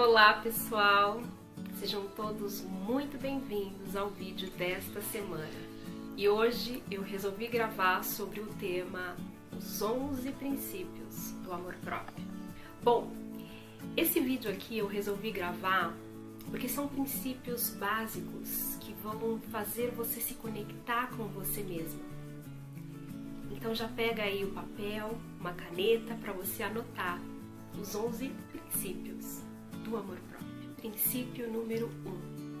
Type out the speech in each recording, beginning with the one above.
Olá pessoal, sejam todos muito bem-vindos ao vídeo desta semana. E hoje eu resolvi gravar sobre o tema os 11 princípios do amor próprio. Bom, esse vídeo aqui eu resolvi gravar porque são princípios básicos que vão fazer você se conectar com você mesmo. Então já pega aí o papel, uma caneta para você anotar os 11 princípios do amor próprio. Princípio número 1. Um,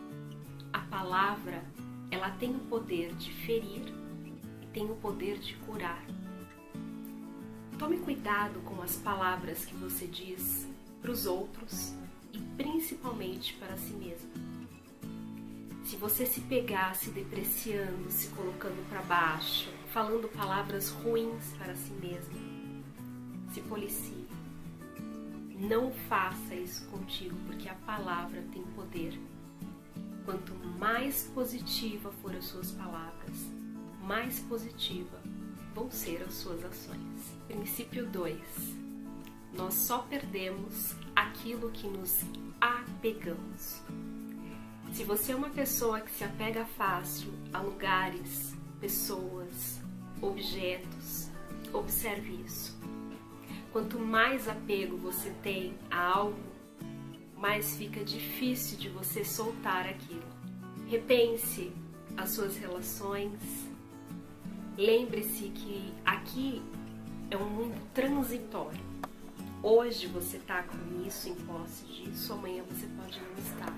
a palavra, ela tem o poder de ferir e tem o poder de curar. Tome cuidado com as palavras que você diz para os outros e principalmente para si mesmo. Se você se pegar se depreciando, se colocando para baixo, falando palavras ruins para si mesmo, se policie. Não faça isso contigo, porque a palavra tem poder. Quanto mais positiva for as suas palavras, mais positiva vão ser as suas ações. Princípio 2. Nós só perdemos aquilo que nos apegamos. Se você é uma pessoa que se apega fácil a lugares, pessoas, objetos, observe isso. Quanto mais apego você tem a algo, mais fica difícil de você soltar aquilo. Repense as suas relações. Lembre-se que aqui é um mundo transitório. Hoje você está com isso, em posse disso, amanhã você pode não estar.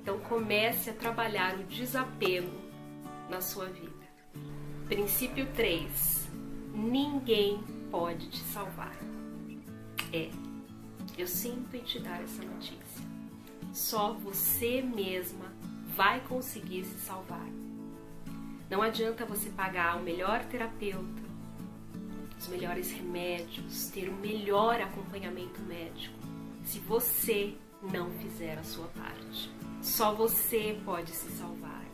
Então comece a trabalhar o desapego na sua vida. Princípio 3. Ninguém pode te salvar. É, eu sinto em te dar essa notícia. Só você mesma vai conseguir se salvar. Não adianta você pagar o melhor terapeuta, os melhores remédios, ter o melhor acompanhamento médico, se você não fizer a sua parte. Só você pode se salvar.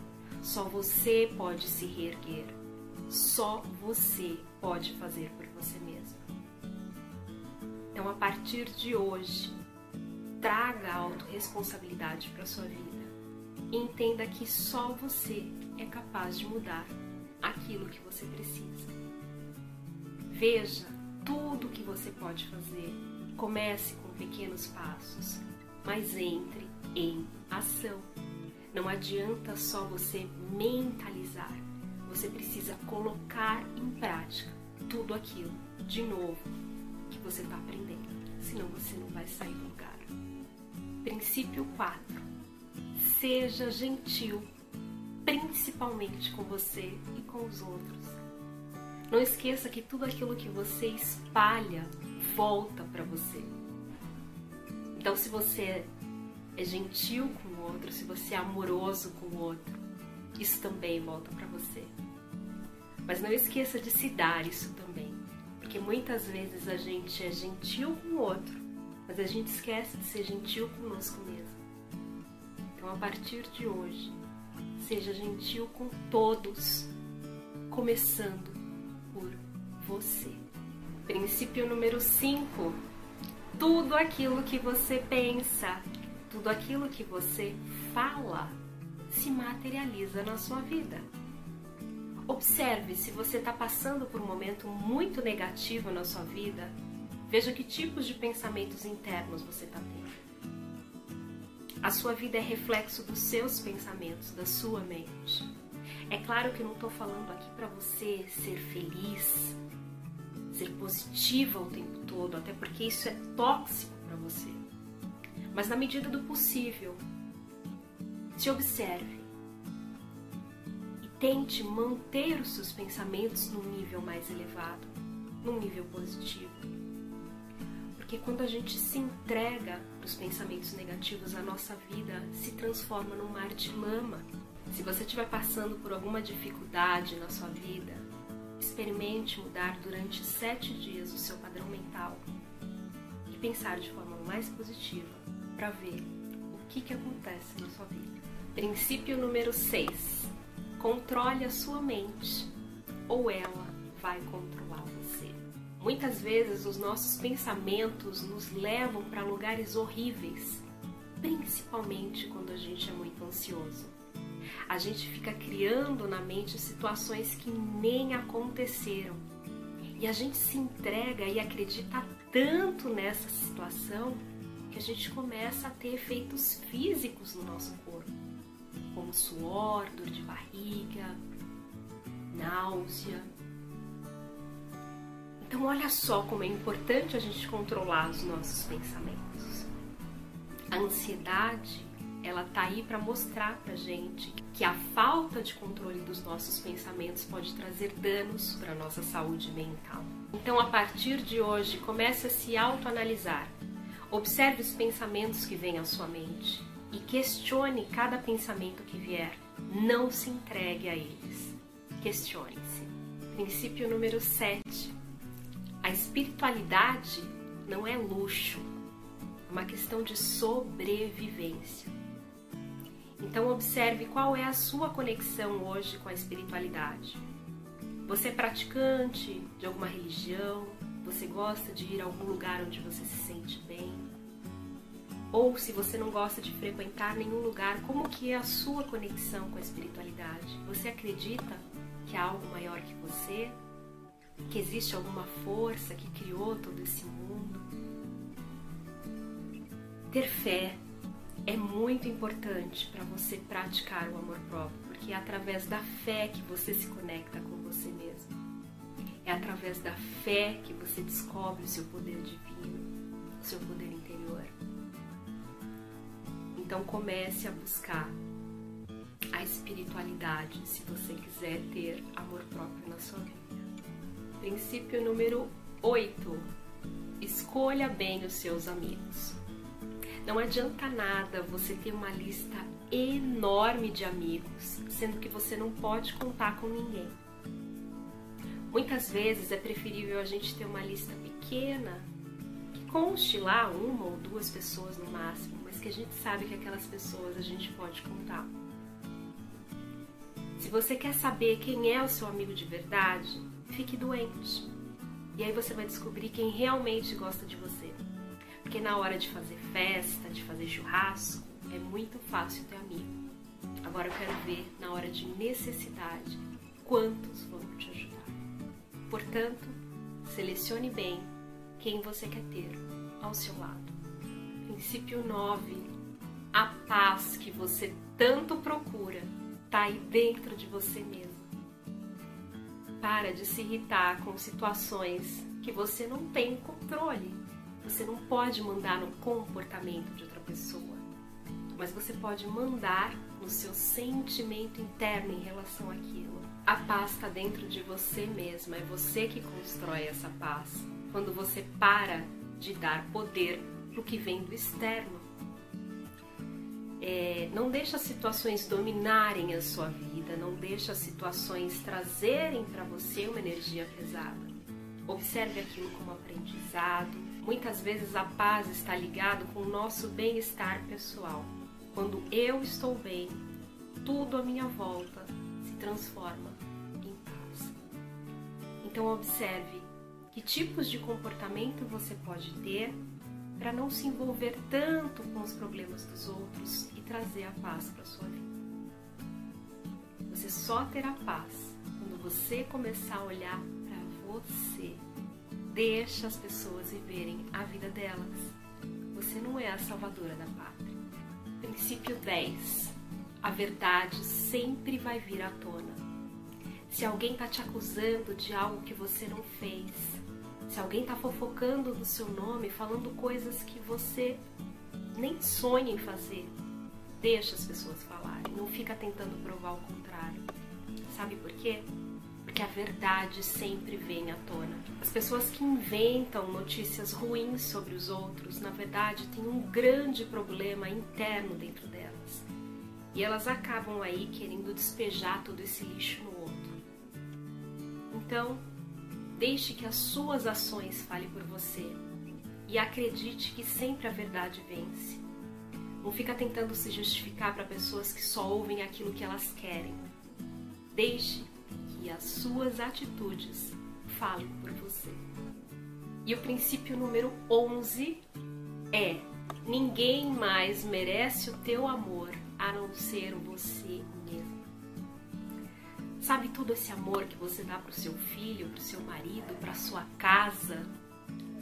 Só você pode se reerguer. Só você pode fazer por você mesmo. Então, a partir de hoje, traga a autorresponsabilidade para sua vida e entenda que só você é capaz de mudar aquilo que você precisa. Veja tudo o que você pode fazer. Comece com pequenos passos, mas entre em ação. Não adianta só você mentalizar, você precisa colocar em prática tudo aquilo de novo você está aprendendo, senão você não vai sair do lugar. Princípio 4. Seja gentil, principalmente com você e com os outros. Não esqueça que tudo aquilo que você espalha volta para você. Então, se você é gentil com o outro, se você é amoroso com o outro, isso também volta para você. Mas não esqueça de se dar isso também. Porque muitas vezes a gente é gentil com o outro, mas a gente esquece de ser gentil conosco mesmo. Então, a partir de hoje, seja gentil com todos, começando por você. Princípio número 5. Tudo aquilo que você pensa, tudo aquilo que você fala, se materializa na sua vida. Observe se você está passando por um momento muito negativo na sua vida. Veja que tipos de pensamentos internos você está tendo. A sua vida é reflexo dos seus pensamentos, da sua mente. É claro que eu não estou falando aqui para você ser feliz, ser positiva o tempo todo, até porque isso é tóxico para você. Mas na medida do possível, se observe tente manter os seus pensamentos num nível mais elevado, num nível positivo. Porque quando a gente se entrega para os pensamentos negativos, a nossa vida se transforma num mar de lama. Se você estiver passando por alguma dificuldade na sua vida, experimente mudar durante sete dias o seu padrão mental e pensar de forma mais positiva para ver o que, que acontece na sua vida. Princípio número 6 Controle a sua mente ou ela vai controlar você. Muitas vezes os nossos pensamentos nos levam para lugares horríveis principalmente quando a gente é muito ansioso. A gente fica criando na mente situações que nem aconteceram. E a gente se entrega e acredita tanto nessa situação que a gente começa a ter efeitos físicos no nosso corpo, como suor, dor de barriga, náusea. Então, olha só como é importante a gente controlar os nossos pensamentos. A ansiedade, ela tá aí para mostrar pra gente que a falta de controle dos nossos pensamentos pode trazer danos para nossa saúde mental. Então, a partir de hoje, comece a se autoanalisar. Observe os pensamentos que vêm à sua mente e questione cada pensamento que vier. Não se entregue a eles. Questione-se. Princípio número 7. A espiritualidade não é luxo, é uma questão de sobrevivência. Então observe qual é a sua conexão hoje com a espiritualidade. Você é praticante de alguma religião? Você gosta de ir a algum lugar onde você se sente bem? Ou se você não gosta de frequentar nenhum lugar, como que é a sua conexão com a espiritualidade? Você acredita que há algo maior que você? Que existe alguma força que criou todo esse mundo? Ter fé é muito importante para você praticar o amor próprio, porque é através da fé que você se conecta com você mesmo. É através da fé que você descobre o seu poder divino, o seu poder interior. Então comece a buscar a espiritualidade se você quiser ter amor próprio na sua vida. Princípio número 8. Escolha bem os seus amigos. Não adianta nada você ter uma lista enorme de amigos, sendo que você não pode contar com ninguém. Muitas vezes é preferível a gente ter uma lista pequena, que conste lá uma ou duas pessoas no máximo, que a gente sabe que aquelas pessoas a gente pode contar. Se você quer saber quem é o seu amigo de verdade, fique doente. E aí você vai descobrir quem realmente gosta de você. Porque na hora de fazer festa, de fazer churrasco, é muito fácil ter amigo. Agora eu quero ver na hora de necessidade quantos vão te ajudar. Portanto, selecione bem quem você quer ter ao seu lado. Princípio 9. A paz que você tanto procura está aí dentro de você mesmo. Para de se irritar com situações que você não tem controle. Você não pode mandar no comportamento de outra pessoa, mas você pode mandar no seu sentimento interno em relação àquilo. A paz está dentro de você mesma, é você que constrói essa paz. Quando você para de dar poder para o que vem do externo. É, não deixa as situações dominarem a sua vida, não deixa as situações trazerem para você uma energia pesada. Observe aquilo como aprendizado, Muitas vezes a paz está ligado com o nosso bem-estar pessoal. Quando eu estou bem, tudo à minha volta se transforma em paz. Então observe que tipos de comportamento você pode ter para não se envolver tanto com os problemas dos outros e trazer a paz para sua vida. Você só terá paz quando você começar a olhar para você Deixa as pessoas viverem a vida delas. Você não é a salvadora da pátria. Princípio 10. A verdade sempre vai vir à tona. Se alguém está te acusando de algo que você não fez, se alguém está fofocando no seu nome, falando coisas que você nem sonha em fazer, deixa as pessoas falarem. Não fica tentando provar o contrário. Sabe por quê? porque a verdade sempre vem à tona. As pessoas que inventam notícias ruins sobre os outros, na verdade, têm um grande problema interno dentro delas. E elas acabam aí querendo despejar todo esse lixo no outro. Então, deixe que as suas ações falem por você e acredite que sempre a verdade vence. Não fica tentando se justificar para pessoas que só ouvem aquilo que elas querem. Deixe e as suas atitudes falem por você. E o princípio número 11 é Ninguém mais merece o teu amor a não ser você. Sabe todo esse amor que você dá pro seu filho, pro seu marido, pra sua casa?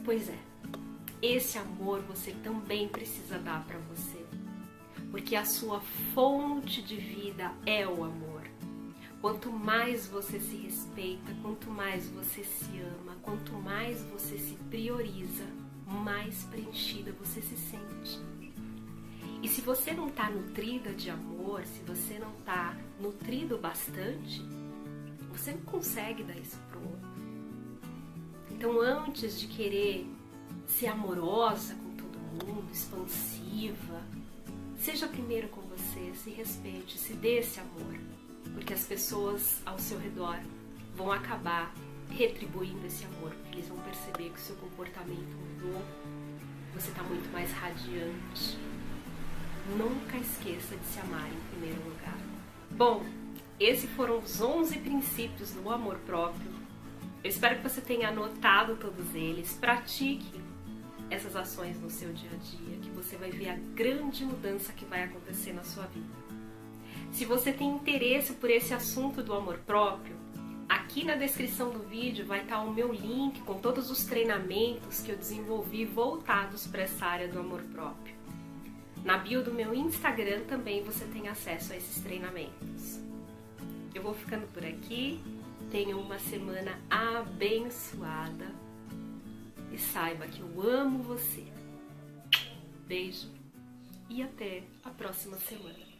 Pois é, esse amor você também precisa dar para você. Porque a sua fonte de vida é o amor. Quanto mais você se respeita, quanto mais você se ama, quanto mais você se prioriza, mais preenchida você se sente. E se você não está nutrida de amor, se você não está nutrido bastante, você não consegue dar isso pro outro. Então, antes de querer ser amorosa com todo mundo, expansiva, seja primeiro com você, se respeite, se dê esse amor, porque as pessoas ao seu redor vão acabar retribuindo esse amor, porque eles vão perceber que o seu comportamento mudou, você está muito mais radiante. Nunca esqueça de se amar em primeiro lugar. Bom, esses foram os 11 princípios do amor próprio. Eu espero que você tenha anotado todos eles. Pratique essas ações no seu dia a dia, que você vai ver a grande mudança que vai acontecer na sua vida. Se você tem interesse por esse assunto do amor próprio, Aqui na descrição do vídeo vai estar o meu link com todos os treinamentos que eu desenvolvi voltados para essa área do amor próprio. Na bio do meu Instagram também você tem acesso a esses treinamentos. Eu vou ficando por aqui. Tenha uma semana abençoada e saiba que eu amo você. Beijo e até a próxima semana.